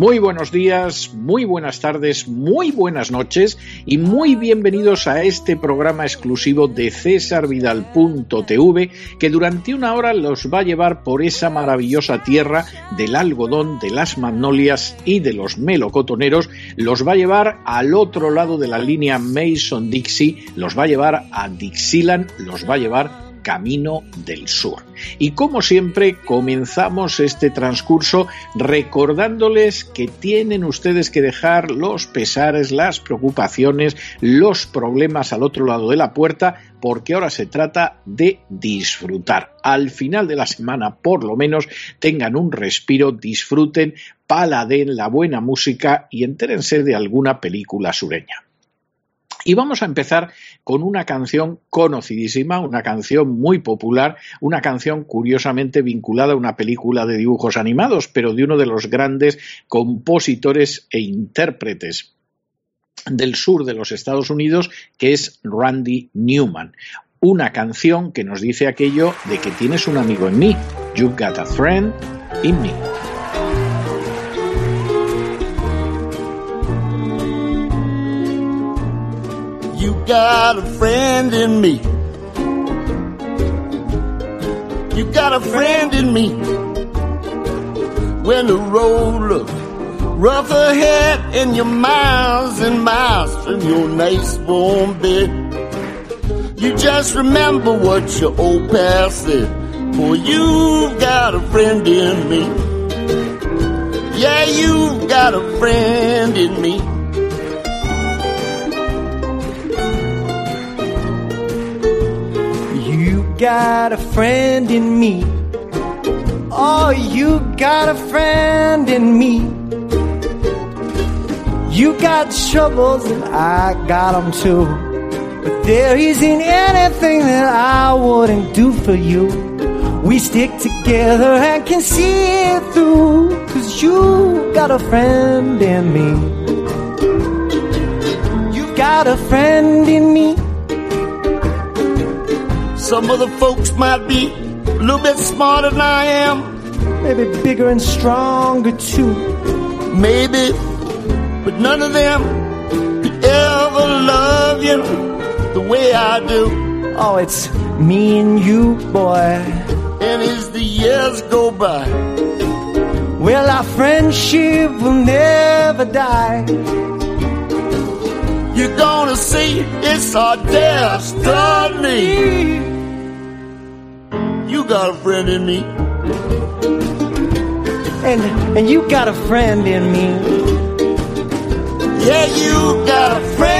Muy buenos días, muy buenas tardes, muy buenas noches y muy bienvenidos a este programa exclusivo de cesarvidal.tv que durante una hora los va a llevar por esa maravillosa tierra del algodón, de las magnolias y de los melocotoneros, los va a llevar al otro lado de la línea Mason-Dixie, los va a llevar a Dixieland, los va a llevar Camino del Sur. Y como siempre, comenzamos este transcurso recordándoles que tienen ustedes que dejar los pesares, las preocupaciones, los problemas al otro lado de la puerta, porque ahora se trata de disfrutar. Al final de la semana, por lo menos, tengan un respiro, disfruten, paladen la buena música y entérense de alguna película sureña. Y vamos a empezar con una canción conocidísima, una canción muy popular, una canción curiosamente vinculada a una película de dibujos animados, pero de uno de los grandes compositores e intérpretes del sur de los Estados Unidos, que es Randy Newman. Una canción que nos dice aquello de que tienes un amigo en mí. You've got a friend in me. Got a friend in me. You got a friend in me. When the road looks rough ahead and you're miles and miles from your nice warm bed, you just remember what your old past said. For you've got a friend in me. Yeah, you've got a friend in me. Got a friend in me. Oh, you got a friend in me. You got troubles and I got them too. But there isn't anything that I wouldn't do for you. We stick together and can see it through. Cause you got a friend in me. You got a friend in me. Some of the folks might be a little bit smarter than I am. Maybe bigger and stronger too. Maybe, but none of them could ever love you the way I do. Oh, it's me and you, boy. And as the years go by, well, our friendship will never die. You're gonna see it's our destiny. You got a friend in me. And and you got a friend in me. Yeah, you got a friend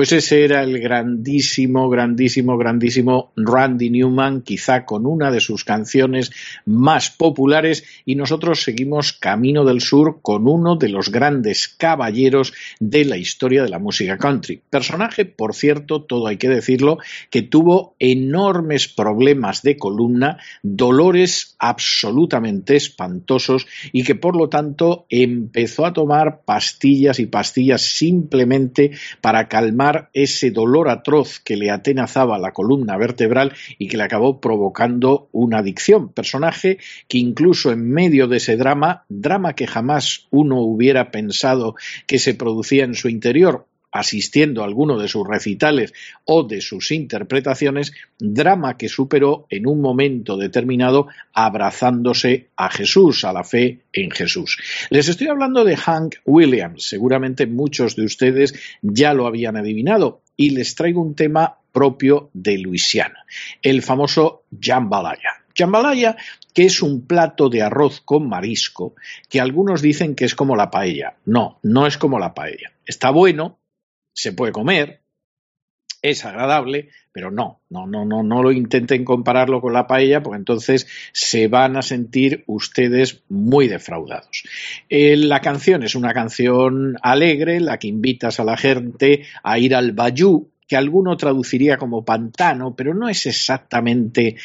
Pues ese era el grandísimo, grandísimo, grandísimo Randy Newman, quizá con una de sus canciones más populares, y nosotros seguimos Camino del Sur con uno de los grandes caballeros de la historia de la música country. Personaje, por cierto, todo hay que decirlo, que tuvo enormes problemas de columna, dolores absolutamente espantosos y que por lo tanto empezó a tomar pastillas y pastillas simplemente para calmar ese dolor atroz que le atenazaba la columna vertebral y que le acabó provocando una adicción. Personaje que incluso en medio de ese drama, drama que jamás uno hubiera pensado que se producía en su interior, asistiendo a alguno de sus recitales o de sus interpretaciones, drama que superó en un momento determinado abrazándose a Jesús, a la fe en Jesús. Les estoy hablando de Hank Williams, seguramente muchos de ustedes ya lo habían adivinado, y les traigo un tema propio de Luisiana, el famoso jambalaya. Jambalaya, que es un plato de arroz con marisco, que algunos dicen que es como la paella. No, no es como la paella. Está bueno, se puede comer, es agradable, pero no, no, no, no, no lo intenten compararlo con la paella, porque entonces se van a sentir ustedes muy defraudados. Eh, la canción es una canción alegre, la que invitas a la gente a ir al bayou, que alguno traduciría como pantano, pero no es exactamente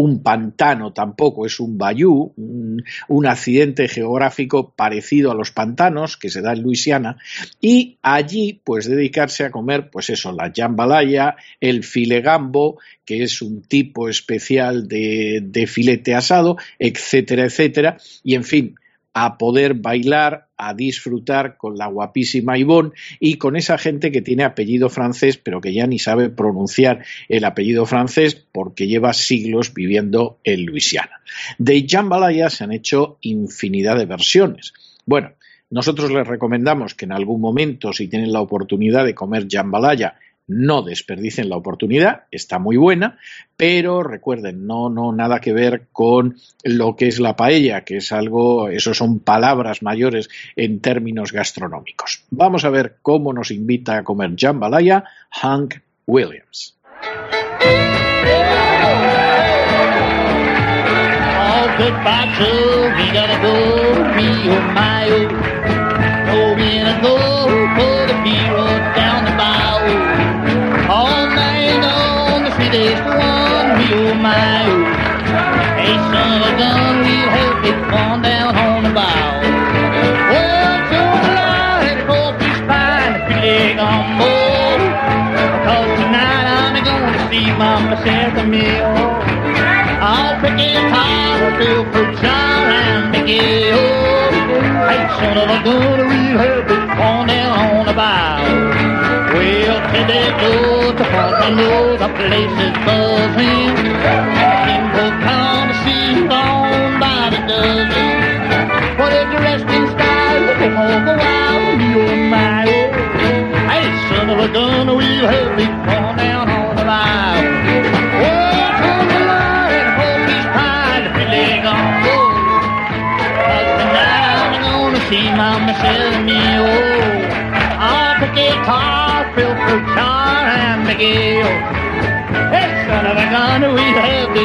un pantano tampoco, es un bayou, un, accidente geográfico parecido a los pantanos que se da en Luisiana, y allí pues dedicarse a comer pues eso, la jambalaya, el filegambo, que es un tipo especial de, de filete asado, etcétera, etcétera, y en fin, a poder bailar, a disfrutar con la guapísima Yvonne y con esa gente que tiene apellido francés, pero que ya ni sabe pronunciar el apellido francés porque lleva siglos viviendo en Luisiana. De Jambalaya se han hecho infinidad de versiones. Bueno, nosotros les recomendamos que en algún momento, si tienen la oportunidad de comer jambalaya, no desperdicien la oportunidad, está muy buena, pero recuerden, no, no, nada que ver con lo que es la paella, que es algo, eso son palabras mayores en términos gastronómicos. Vamos a ver cómo nos invita a comer jambalaya Hank Williams. Board. Cause tonight I'm gonna see Mama Santa meal. I'll pick it high, Bill Fruit John and Miguel. Hey son of a gun, help it on down on the bow. Well, today goes to front, I know the place is buzzing. People come to see on by the dozen. Well, they're dressed in style, looking all the a gun, we'll have me thrown down on the line. The and hope he's to. I'm gonna see my missus. I'll oh. guitar, fill and Hey, son of a gun, we'll have me